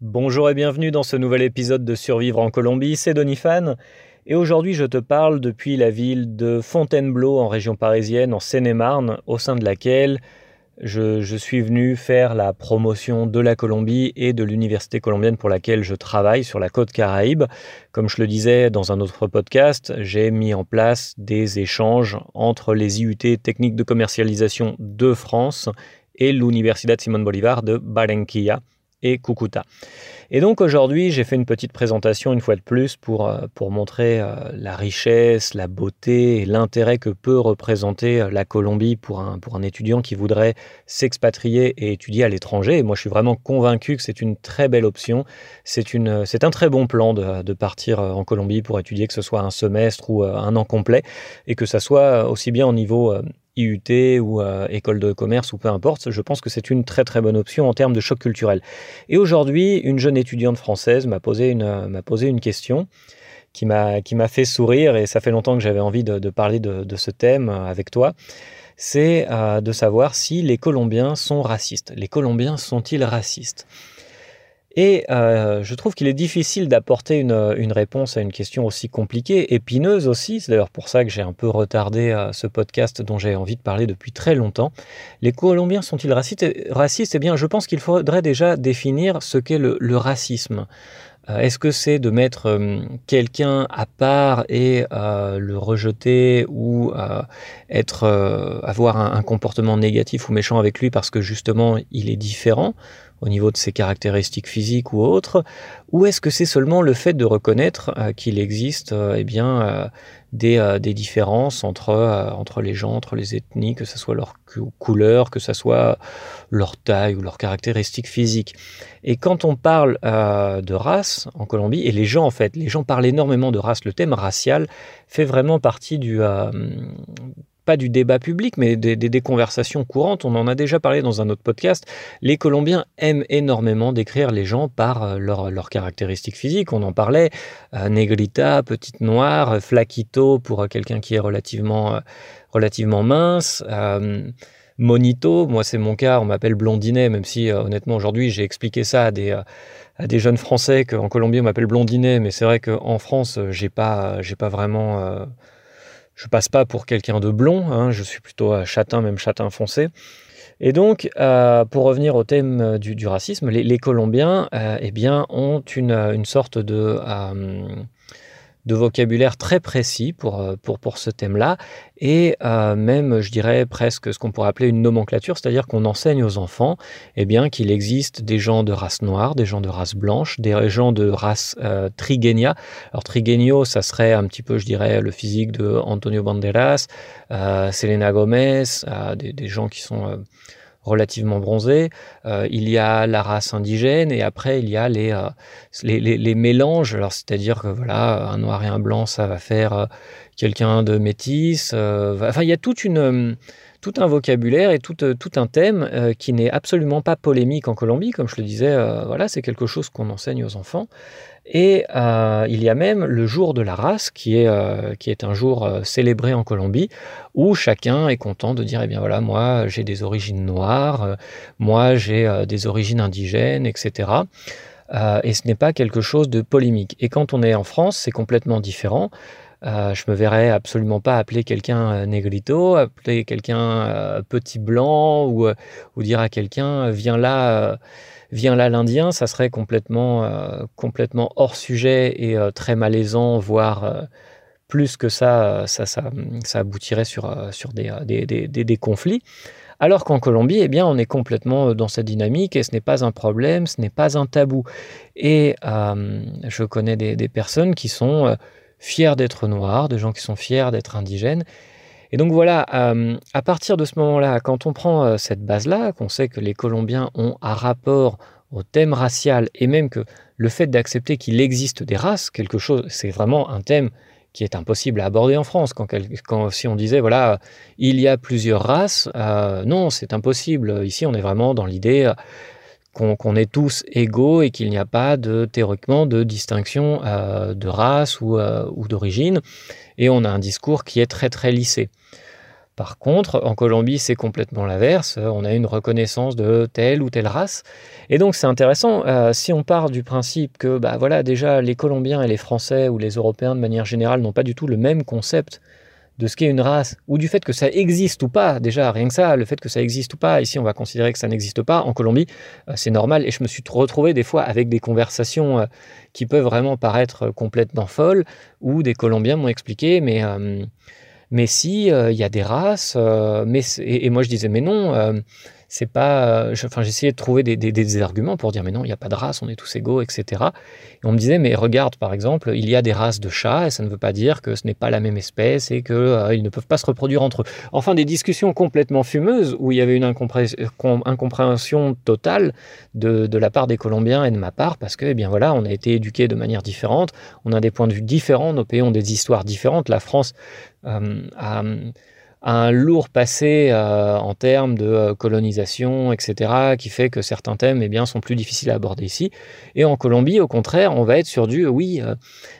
Bonjour et bienvenue dans ce nouvel épisode de Survivre en Colombie, c'est Donifan. Et aujourd'hui, je te parle depuis la ville de Fontainebleau en région parisienne, en Seine-et-Marne, au sein de laquelle je, suis venu faire la promotion de la Colombie et de l'université colombienne pour laquelle je travaille sur la côte caraïbe. Comme je le disais dans un autre podcast, j'ai mis en place des échanges entre les IUT techniques de commercialisation de France et l'Universidad Simón Bolívar de Barranquilla et Cucuta. Et donc aujourd'hui, j'ai fait une petite présentation une fois de plus pour, euh, pour montrer euh, la richesse, la beauté l'intérêt que peut représenter euh, la Colombie pour un, pour un étudiant qui voudrait s'expatrier et étudier à l'étranger. Et moi, je suis vraiment convaincu que c'est une très belle option. C'est un très bon plan de, de partir en Colombie pour étudier, que ce soit un semestre ou un an complet, et que ça soit aussi bien au niveau IUT ou euh, école de commerce ou peu importe, je pense que c'est une très très bonne option en termes de choc culturel. Et aujourd'hui, une jeune étudiante française m'a posé une, euh, posé une question qui m'a, qui m'a fait sourire et ça fait longtemps que j'avais envie de, parler de, ce thème euh, avec toi. C'est de savoir si les Colombiens sont racistes. Les Colombiens sont-ils racistes? Et euh, je trouve qu'il est difficile d'apporter une, réponse à une question aussi compliquée, épineuse aussi. C'est d'ailleurs pour ça que j'ai un peu retardé euh, ce podcast dont j'ai envie de parler depuis très longtemps. Les Colombiens sont-ils racistes, racistes? Eh bien, je pense qu'il faudrait déjà définir ce qu'est le, racisme. Euh, est-ce que c'est de mettre quelqu'un à part et le rejeter ou avoir un, comportement négatif ou méchant avec lui parce que justement il est différent? Au niveau de ses caractéristiques physiques ou autres, ou est-ce que c'est seulement le fait de reconnaître euh, qu'il existe euh, eh bien, euh, des, des, différences entre, entre les gens, entre les ethnies, que ce soit leur couleur, que ce soit leur taille ou leurs caractéristiques physiques? Et quand on parle de race en Colombie, et les gens en fait, les gens parlent énormément de race, le thème racial fait vraiment partie du pas du débat public, mais des, conversations courantes. On en a déjà parlé dans un autre podcast. Les Colombiens aiment énormément décrire les gens par euh, leurs caractéristiques physiques. On en parlait. Euh, negrita, petite noire, flaquito pour quelqu'un qui est relativement, euh, relativement mince. Monito, moi c'est mon cas, on m'appelle blondinet, même si honnêtement aujourd'hui j'ai expliqué ça à des, à des jeunes Français qu'en Colombie on m'appelle blondinet, mais c'est vrai qu'en France j'ai pas, j'ai pas vraiment je passe pas pour quelqu'un de blond, hein, je suis plutôt châtain, même châtain foncé. Et donc, euh, pour revenir au thème euh, du, racisme, les, Colombiens euh, eh bien, ont une, une sorte de de vocabulaire très précis pour, euh, pour, ce thème-là, et euh, même, je dirais, presque ce qu'on pourrait appeler une nomenclature, c'est-à-dire qu'on enseigne aux enfants eh bien, qu'il existe des gens de race noire, des gens de race blanche, des gens de race euh, trigénia. Alors trigénio, ça serait un petit peu, je dirais, le physique de Antonio Banderas, Selena Gomez, des, gens qui sont relativement bronzé. Euh, il y a la race indigène et après il y a les, euh, les, mélanges. Alors c'est-à-dire que voilà, un noir et un blanc, ça va faire euh, quelqu'un de métis. enfin, il y a toute une tout un vocabulaire et tout, tout un thème qui n'est absolument pas polémique en Colombie, comme je le disais. voilà, c'est quelque chose qu'on enseigne aux enfants. Et euh, il y a même le jour de la race, qui est, euh, qui est un jour euh, célébré en Colombie, où chacun est content de dire, eh bien voilà, moi j'ai des origines noires, moi j'ai des origines indigènes, etc. et ce n'est pas quelque chose de polémique. Et quand on est en France, c'est complètement différent. Je me verrais absolument pas appeler quelqu'un négrito, appeler quelqu'un petit blanc ou, ou dire à quelqu'un viens là vient là l'Indien, ça serait complètement, euh, complètement hors sujet et euh, très malaisant, voire euh, plus que ça, ça, ça, ça aboutirait sur, sur des, des, des, des, conflits. Alors qu'en Colombie, eh bien, on est complètement dans cette dynamique et ce n'est pas un problème, ce n'est pas un tabou. Et je connais des, personnes qui sont fiers d'être noirs, des gens qui sont fiers d'être indigènes et donc voilà, euh, à partir de ce moment-là, quand on prend euh, cette base-là, qu'on sait que les Colombiens ont un rapport au thème racial et même que le fait d'accepter qu'il existe des races, quelque chose, c'est vraiment un thème qui est impossible à aborder en France. Quand, quand si on disait voilà, il y a plusieurs races, euh, non, c'est impossible. Ici, on est vraiment dans l'idée qu'on est tous égaux et qu'il n'y a pas de théoriquement de distinction de race ou, ou d'origine. Et on a un discours qui est très très lissé. Par contre, en Colombie, c'est complètement l'inverse. On a une reconnaissance de telle ou telle race. Et donc, c'est intéressant. Euh, si on part du principe que, bah voilà, déjà, les Colombiens et les Français ou les Européens, de manière générale, n'ont pas du tout le même concept de ce qu'est une race, ou du fait que ça existe ou pas, déjà, rien que ça, le fait que ça existe ou pas, ici on va considérer que ça n'existe pas, en Colombie, euh, c'est normal, et je me suis retrouvé des fois avec des conversations euh, qui peuvent vraiment paraître complètement folles, où des Colombiens m'ont expliqué, mais, euh, mais si, il y a des races, mais, et, moi je disais, mais non, c'est pas. Euh, enfin, j'essayais de trouver des, arguments pour dire mais non, il n'y a pas de race, on est tous égaux, etc. Et on me disait mais regarde, par exemple, il y a des races de chats et ça ne veut pas dire que ce n'est pas la même espèce et qu'ils euh, ils ne peuvent pas se reproduire entre eux. Enfin, des discussions complètement fumeuses où il y avait une incompréhension totale de, la part des Colombiens et de ma part parce que, eh bien voilà, on a été éduqués de manière différente, on a des points de vue différents, nos pays ont des histoires différentes. La France euh, a un lourd passé euh, en termes de euh, colonisation, etc., qui fait que certains thèmes eh bien, sont plus difficiles à aborder ici. Et en Colombie, au contraire, on va être sur du oui, euh,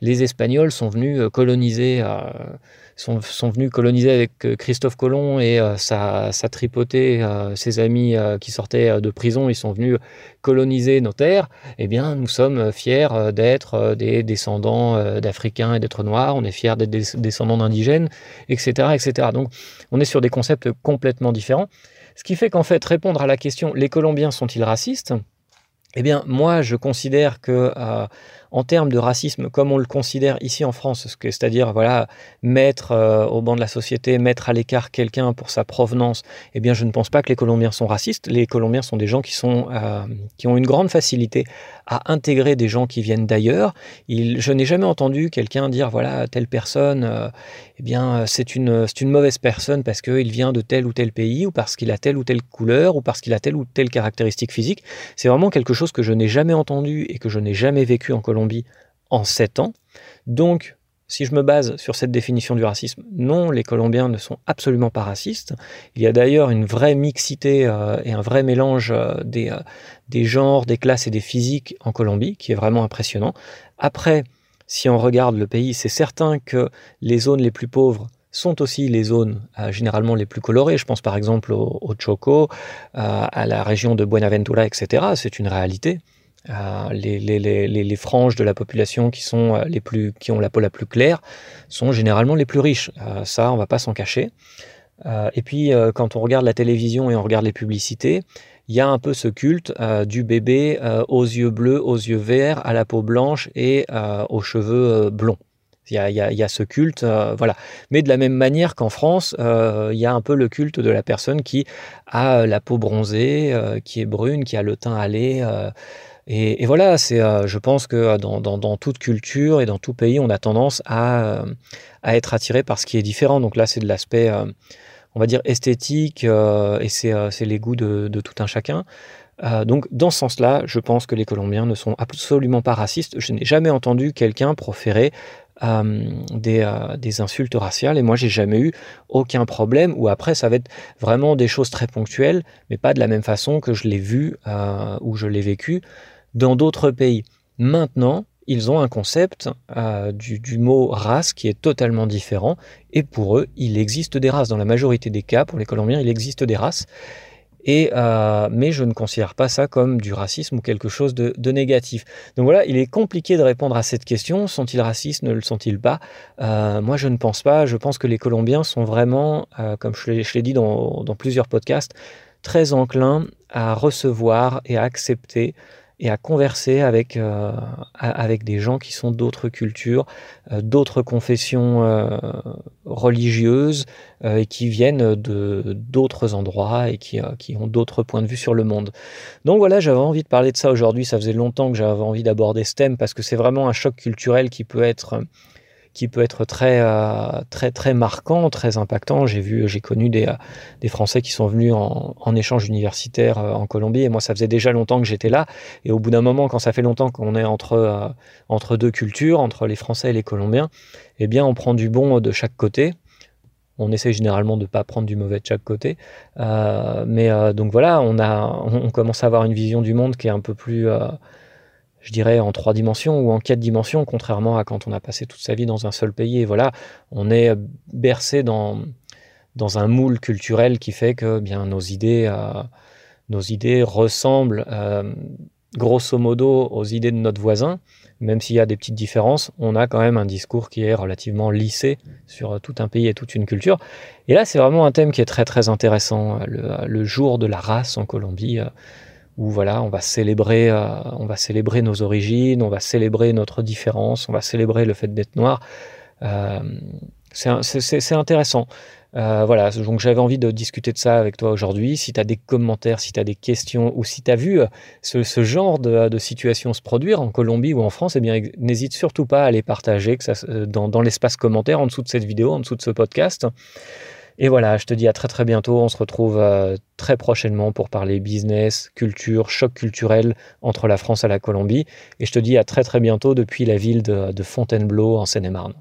les Espagnols sont venus coloniser sont, venus coloniser avec euh, Christophe Colomb et euh, sa, tripotée, euh, ses amis qui sortaient de prison, ils sont venus coloniser nos terres, eh bien, nous sommes fiers d'être des descendants d'Africains et d'êtres noirs, on est fiers d'être des descendants d'indigènes, etc., etc. Donc, on est sur des concepts complètement différents. Ce qui fait qu'en fait, répondre à la question les Colombiens sont-ils racistes? Eh bien, moi, je considère que en termes de racisme, comme on le considère ici en France, c'est-à-dire voilà, mettre euh, au banc de la société, mettre à l'écart quelqu'un pour sa provenance, eh bien je ne pense pas que les Colombiens sont racistes. Les Colombiens sont des gens qui, sont, euh, qui ont une grande facilité à intégrer des gens qui viennent d'ailleurs. Je n'ai jamais entendu quelqu'un dire voilà, telle personne, euh, eh bien c'est une, une mauvaise personne parce qu'il vient de tel ou tel pays, ou parce qu'il a telle ou telle couleur, ou parce qu'il a telle ou telle caractéristique physique. C'est vraiment quelque chose que je n'ai jamais entendu et que je n'ai jamais vécu en Colombie en 7 ans. Donc, si je me base sur cette définition du racisme, non, les Colombiens ne sont absolument pas racistes. Il y a d'ailleurs une vraie mixité euh, et un vrai mélange euh, des, euh, des genres, des classes et des physiques en Colombie qui est vraiment impressionnant. Après, si on regarde le pays, c'est certain que les zones les plus pauvres sont aussi les zones généralement les plus colorées. Je pense par exemple au, au Choco, à la région de Buenaventura, etc. C'est une réalité. Euh, les, franges de la population qui, sont euh, les plus, qui ont la peau la plus claire sont généralement les plus riches. Euh, ça, on va pas s'en cacher. et puis, quand on regarde la télévision et on regarde les publicités, il y a un peu ce culte du bébé aux yeux bleus, aux yeux verts, à la peau blanche et aux cheveux blonds. Il y, a, il, y a, ce culte, voilà. Mais de la même manière qu'en France, il y a un peu le culte de la personne qui a la peau bronzée, qui est brune, qui a le teint allé. Et, voilà, c'est, euh, je pense que euh, dans, toute culture et dans tout pays, on a tendance à, euh, à être attiré par ce qui est différent. Donc là, c'est de l'aspect, on va dire, esthétique, et c'est, les goûts de, tout un chacun. donc dans ce sens-là, je pense que les Colombiens ne sont absolument pas racistes. Je n'ai jamais entendu quelqu'un proférer des, des, insultes raciales et moi j'ai jamais eu aucun problème ou après ça va être vraiment des choses très ponctuelles mais pas de la même façon que je l'ai vu ou je l'ai vécu dans d'autres pays. Maintenant, ils ont un concept euh, du, mot race qui est totalement différent. Et pour eux, il existe des races. Dans la majorité des cas, pour les Colombiens, il existe des races. Et, euh, mais je ne considère pas ça comme du racisme ou quelque chose de, négatif. Donc voilà, il est compliqué de répondre à cette question. Sont-ils racistes? Ne le sont-ils pas? Euh, Moi, je ne pense pas. Je pense que les Colombiens sont vraiment, comme je l'ai dit dans, dans, plusieurs podcasts, très enclins à recevoir et à accepter et à converser avec, euh, avec des gens qui sont d'autres cultures, euh, d'autres confessions euh, religieuses et qui viennent de d'autres endroits et qui, qui ont d'autres points de vue sur le monde. Donc voilà, j'avais envie de parler de ça aujourd'hui. Ça faisait longtemps que j'avais envie d'aborder ce thème parce que c'est vraiment un choc culturel qui peut être qui peut être très, euh, très, très marquant, très impactant. J'ai vu, j'ai connu des, euh, Français qui sont venus en, en échange universitaire euh, en Colombie, et moi, ça faisait déjà longtemps que j'étais là. Et au bout d'un moment, quand ça fait longtemps qu'on est entre, entre deux cultures, entre les Français et les Colombiens, eh bien, on prend du bon de chaque côté. On essaie généralement de ne pas prendre du mauvais de chaque côté. mais donc voilà, on, a, on, commence à avoir une vision du monde qui est un peu plus je dirais, en trois dimensions ou en quatre dimensions, contrairement à quand on a passé toute sa vie dans un seul pays. Et voilà, on est bercé dans, dans un moule culturel qui fait que bien nos idées, nos idées ressemblent grosso modo aux idées de notre voisin, même s'il y a des petites différences, on a quand même un discours qui est relativement lissé sur tout un pays et toute une culture. Et là, c'est vraiment un thème qui est très très intéressant, le, jour de la race en Colombie, euh, où voilà, on va célébrer, euh, on va célébrer nos origines, on va célébrer notre différence, on va célébrer le fait d'être noir. Euh, c'est intéressant. Euh, voilà, donc j'avais envie de discuter de ça avec toi aujourd'hui. Si tu as des commentaires, si tu as des questions ou si tu as vu ce, genre de, situation se produire en Colombie ou en France, eh bien n'hésite surtout pas à les partager euh, dans, l'espace commentaire en dessous de cette vidéo, en dessous de ce podcast. Et voilà, je te dis à très très bientôt. On se retrouve très prochainement pour parler business, culture, choc culturel entre la France et la Colombie. Et je te dis à très très bientôt depuis la ville de, de Fontainebleau en Seine-et-Marne.